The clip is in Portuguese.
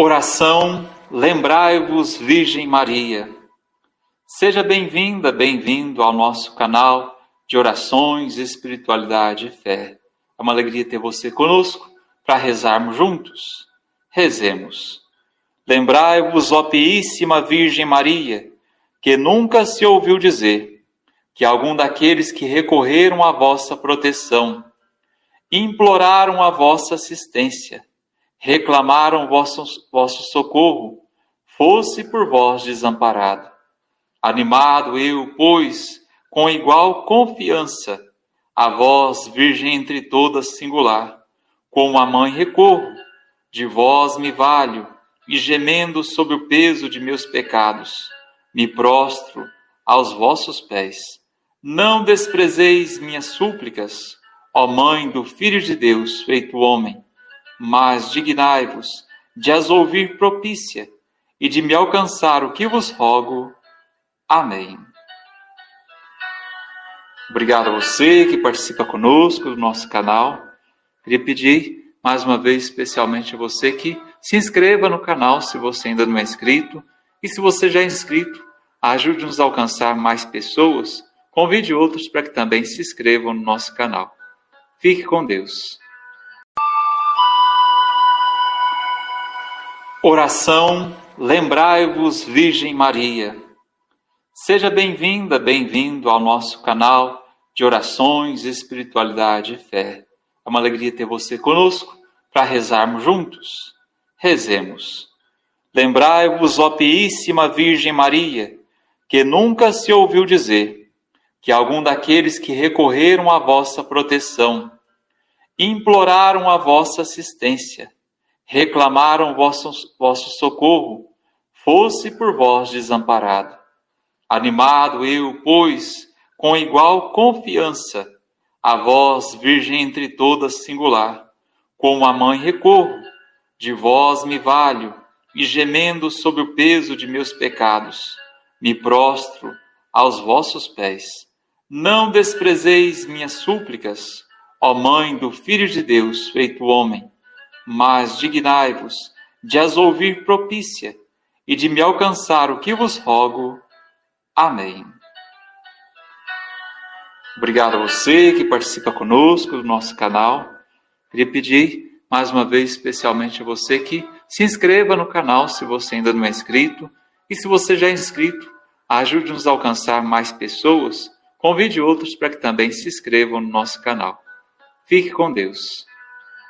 Oração Lembrai-vos, Virgem Maria. Seja bem-vinda, bem-vindo ao nosso canal de orações, espiritualidade e fé. É uma alegria ter você conosco para rezarmos juntos. Rezemos. Lembrai-vos, ó Piíssima Virgem Maria, que nunca se ouviu dizer que algum daqueles que recorreram à vossa proteção, imploraram a vossa assistência, reclamaram vosso, vosso socorro, fosse por vós desamparado. Animado eu, pois, com igual confiança, a vós, Virgem entre todas singular, como a mãe recorro, de vós me valho, e gemendo sob o peso de meus pecados, me prostro aos vossos pés. Não desprezeis minhas súplicas, ó Mãe do Filho de Deus, feito homem mas dignai-vos de as ouvir propícia e de me alcançar o que vos rogo. Amém. Obrigado a você que participa conosco do nosso canal. Queria pedir mais uma vez especialmente a você que se inscreva no canal se você ainda não é inscrito e se você já é inscrito, ajude-nos a alcançar mais pessoas. Convide outros para que também se inscrevam no nosso canal. Fique com Deus. Oração Lembrai-vos, Virgem Maria. Seja bem-vinda, bem-vindo ao nosso canal de orações, espiritualidade e fé. É uma alegria ter você conosco para rezarmos juntos. Rezemos. Lembrai-vos, ó Piíssima Virgem Maria, que nunca se ouviu dizer que algum daqueles que recorreram à vossa proteção, imploraram a vossa assistência, reclamaram vosso, vosso socorro, fosse por vós desamparado. Animado eu, pois, com igual confiança, a vós, Virgem entre todas singular, como a mãe recorro, de vós me valho, e gemendo sob o peso de meus pecados, me prostro aos vossos pés. Não desprezeis minhas súplicas, ó Mãe do Filho de Deus, feito homem mas dignai-vos de as ouvir propícia e de me alcançar o que vos rogo. Amém. Obrigado a você que participa conosco do nosso canal. Queria pedir mais uma vez especialmente a você que se inscreva no canal se você ainda não é inscrito e se você já é inscrito, ajude-nos a alcançar mais pessoas. Convide outros para que também se inscrevam no nosso canal. Fique com Deus.